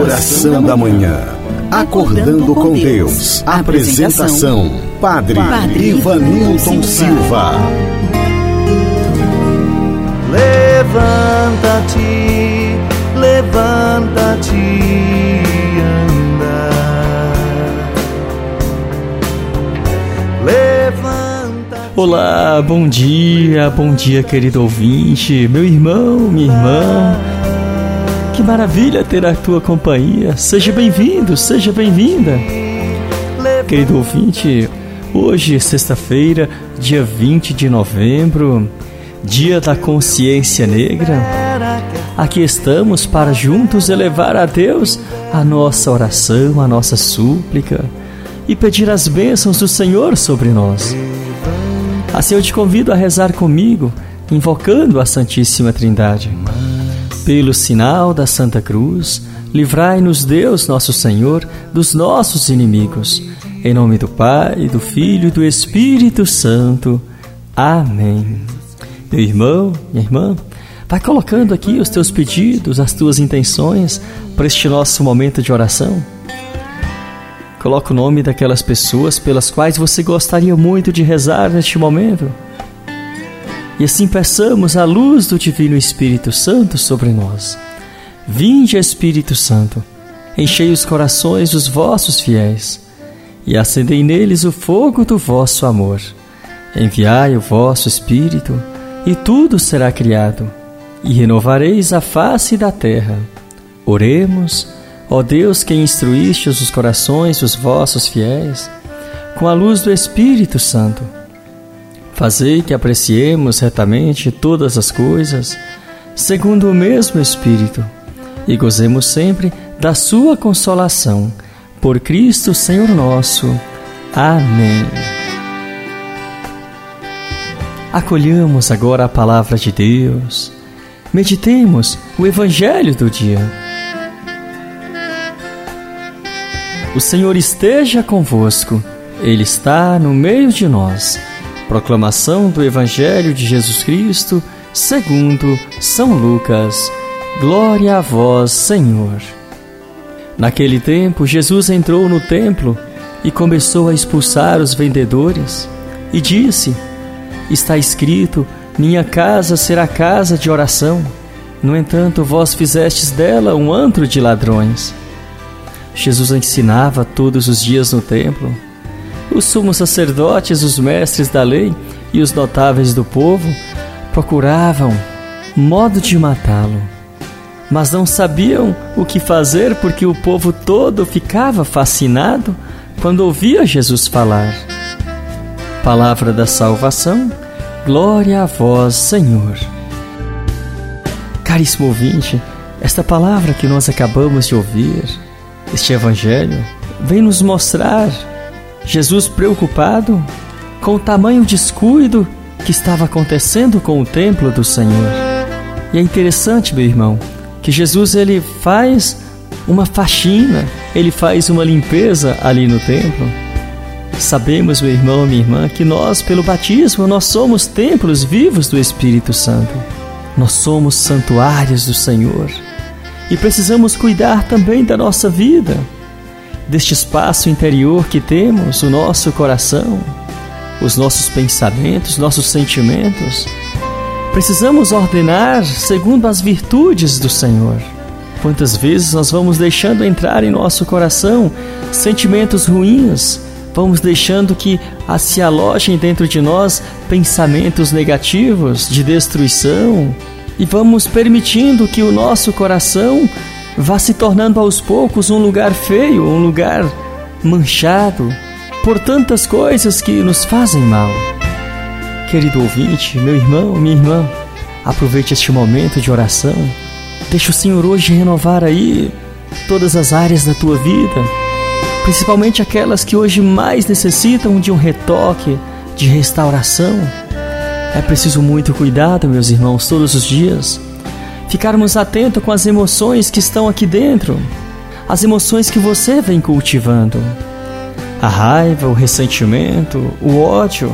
Oração da Manhã. Acordando com Deus. Apresentação: Padre, Padre Ivanilton Silva. Levanta-te, levanta-te, anda. Levanta. Olá, bom dia, bom dia, querido ouvinte, meu irmão, minha irmã. Que maravilha ter a tua companhia. Seja bem-vindo, seja bem-vinda. Querido ouvinte, hoje, sexta-feira, dia 20 de novembro, dia da consciência negra. Aqui estamos para juntos elevar a Deus a nossa oração, a nossa súplica e pedir as bênçãos do Senhor sobre nós. Assim eu te convido a rezar comigo, invocando a Santíssima Trindade. Pelo sinal da Santa Cruz, livrai-nos Deus nosso Senhor dos nossos inimigos. Em nome do Pai, do Filho e do Espírito Santo. Amém. Meu irmão, minha irmã, vai colocando aqui os teus pedidos, as tuas intenções para este nosso momento de oração. Coloca o nome daquelas pessoas pelas quais você gostaria muito de rezar neste momento e assim peçamos a luz do Divino Espírito Santo sobre nós. Vinde, Espírito Santo, enchei os corações dos vossos fiéis e acendei neles o fogo do vosso amor. Enviai o vosso Espírito e tudo será criado e renovareis a face da terra. Oremos, ó Deus que instruíste os corações dos vossos fiéis com a luz do Espírito Santo Fazei que apreciemos retamente todas as coisas, segundo o mesmo Espírito, e gozemos sempre da Sua consolação. Por Cristo Senhor nosso. Amém. Acolhamos agora a palavra de Deus. Meditemos o Evangelho do dia. O Senhor esteja convosco, Ele está no meio de nós. Proclamação do Evangelho de Jesus Cristo, segundo São Lucas. Glória a vós, Senhor. Naquele tempo, Jesus entrou no templo e começou a expulsar os vendedores e disse: Está escrito: Minha casa será casa de oração. No entanto, vós fizestes dela um antro de ladrões. Jesus ensinava todos os dias no templo os sumos sacerdotes, os mestres da lei e os notáveis do povo procuravam modo de matá-lo, mas não sabiam o que fazer porque o povo todo ficava fascinado quando ouvia Jesus falar. Palavra da salvação, glória a vós, Senhor. Caríssimo ouvinte, esta palavra que nós acabamos de ouvir, este Evangelho, vem nos mostrar Jesus preocupado com o tamanho descuido que estava acontecendo com o templo do Senhor. E é interessante, meu irmão, que Jesus ele faz uma faxina, ele faz uma limpeza ali no templo. Sabemos, meu irmão, minha irmã, que nós, pelo batismo, nós somos templos vivos do Espírito Santo. Nós somos santuários do Senhor. E precisamos cuidar também da nossa vida deste espaço interior que temos, o nosso coração, os nossos pensamentos, nossos sentimentos. Precisamos ordenar segundo as virtudes do Senhor. Quantas vezes nós vamos deixando entrar em nosso coração sentimentos ruins, vamos deixando que se alojem dentro de nós pensamentos negativos de destruição e vamos permitindo que o nosso coração vá se tornando aos poucos um lugar feio, um lugar manchado por tantas coisas que nos fazem mal. Querido ouvinte, meu irmão, minha irmã, aproveite este momento de oração. Deixe o Senhor hoje renovar aí todas as áreas da tua vida, principalmente aquelas que hoje mais necessitam de um retoque, de restauração. É preciso muito cuidado, meus irmãos, todos os dias ficarmos atentos com as emoções que estão aqui dentro, as emoções que você vem cultivando. A raiva, o ressentimento, o ódio,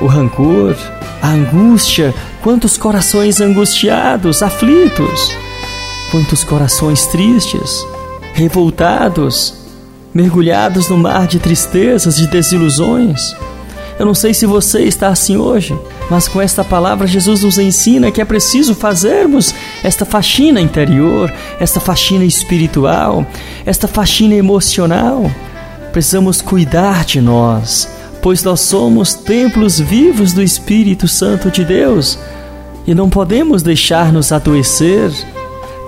o rancor, a angústia, quantos corações angustiados, aflitos, quantos corações tristes. revoltados, mergulhados no mar de tristezas, de desilusões. Eu não sei se você está assim hoje, mas com esta palavra Jesus nos ensina que é preciso fazermos esta faxina interior, esta faxina espiritual, esta faxina emocional. Precisamos cuidar de nós, pois nós somos templos vivos do Espírito Santo de Deus e não podemos deixar-nos adoecer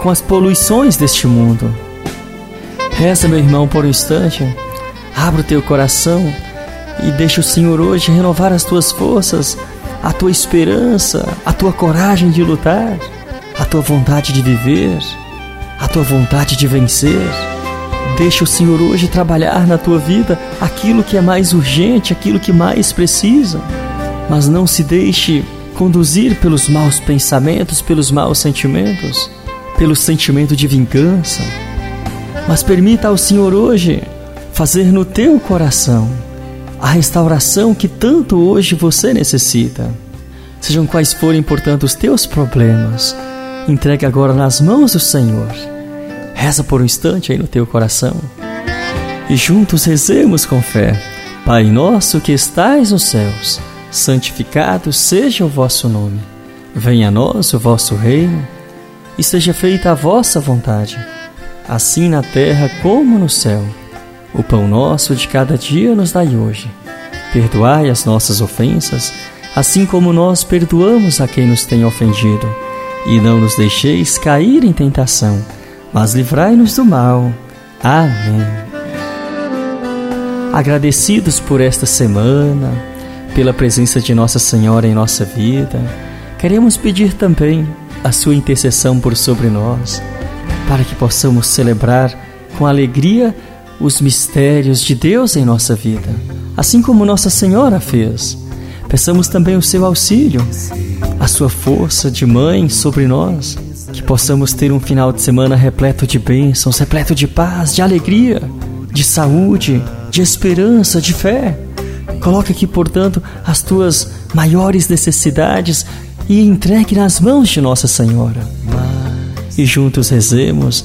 com as poluições deste mundo. Reza, meu irmão, por um instante. Abra o teu coração e deixa o Senhor hoje renovar as tuas forças, a tua esperança, a tua coragem de lutar, a tua vontade de viver, a tua vontade de vencer. Deixa o Senhor hoje trabalhar na tua vida aquilo que é mais urgente, aquilo que mais precisa. Mas não se deixe conduzir pelos maus pensamentos, pelos maus sentimentos, pelo sentimento de vingança. Mas permita ao Senhor hoje fazer no teu coração a restauração que tanto hoje você necessita. Sejam quais forem, portanto, os teus problemas, entregue agora nas mãos do Senhor. Reza por um instante aí no teu coração. E juntos rezemos com fé. Pai nosso que estais nos céus, santificado seja o vosso nome. Venha a nós o vosso reino e seja feita a vossa vontade, assim na terra como no céu. O pão nosso de cada dia nos dai hoje. Perdoai as nossas ofensas, assim como nós perdoamos a quem nos tem ofendido. E não nos deixeis cair em tentação, mas livrai-nos do mal. Amém. Agradecidos por esta semana, pela presença de Nossa Senhora em nossa vida, queremos pedir também a sua intercessão por sobre nós, para que possamos celebrar com alegria os mistérios de Deus em nossa vida, assim como Nossa Senhora fez. Peçamos também o seu auxílio, a sua força de mãe sobre nós, que possamos ter um final de semana repleto de bênçãos, repleto de paz, de alegria, de saúde, de esperança, de fé. Coloque aqui, portanto, as tuas maiores necessidades e entregue nas mãos de Nossa Senhora. E juntos rezemos: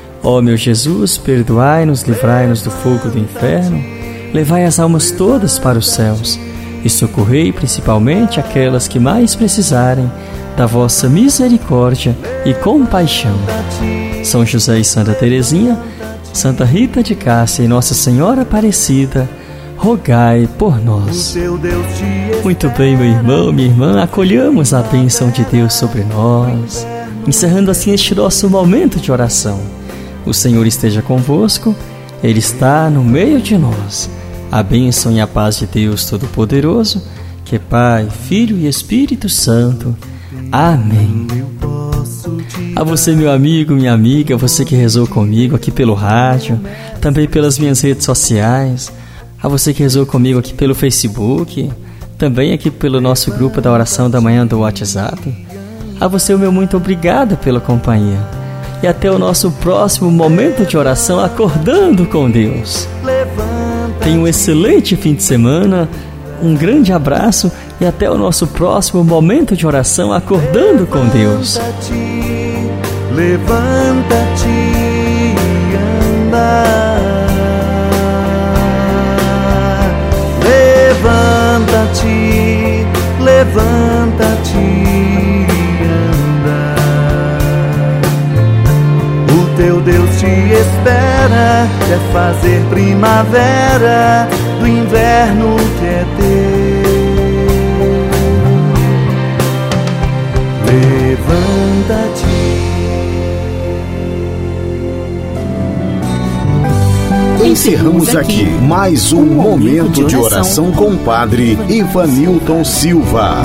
Ó meu Jesus, perdoai-nos, livrai-nos do fogo do inferno, levai as almas todas para os céus e socorrei principalmente aquelas que mais precisarem da vossa misericórdia e compaixão. São José e Santa Teresinha, Santa Rita de Cássia e Nossa Senhora Aparecida, rogai por nós. Muito bem, meu irmão, minha irmã, acolhamos a bênção de Deus sobre nós, encerrando assim este nosso momento de oração. O Senhor esteja convosco, Ele está no meio de nós. A bênção e a paz de Deus Todo-Poderoso, que é Pai, Filho e Espírito Santo. Amém. A você, meu amigo, minha amiga, você que rezou comigo aqui pelo rádio, também pelas minhas redes sociais, a você que rezou comigo aqui pelo Facebook, também aqui pelo nosso grupo da oração da manhã do WhatsApp. A você, o meu muito obrigado pela companhia. E até o nosso próximo momento de oração acordando com Deus. Tenha um excelente fim de semana, um grande abraço e até o nosso próximo momento de oração acordando com Deus. Levanta-te, anda. Levanta-te, levanta-te, teu Deus te espera, quer fazer primavera do inverno que é teu. Levanta-te. Encerramos aqui mais um momento de oração com o Padre Ivanilton Silva.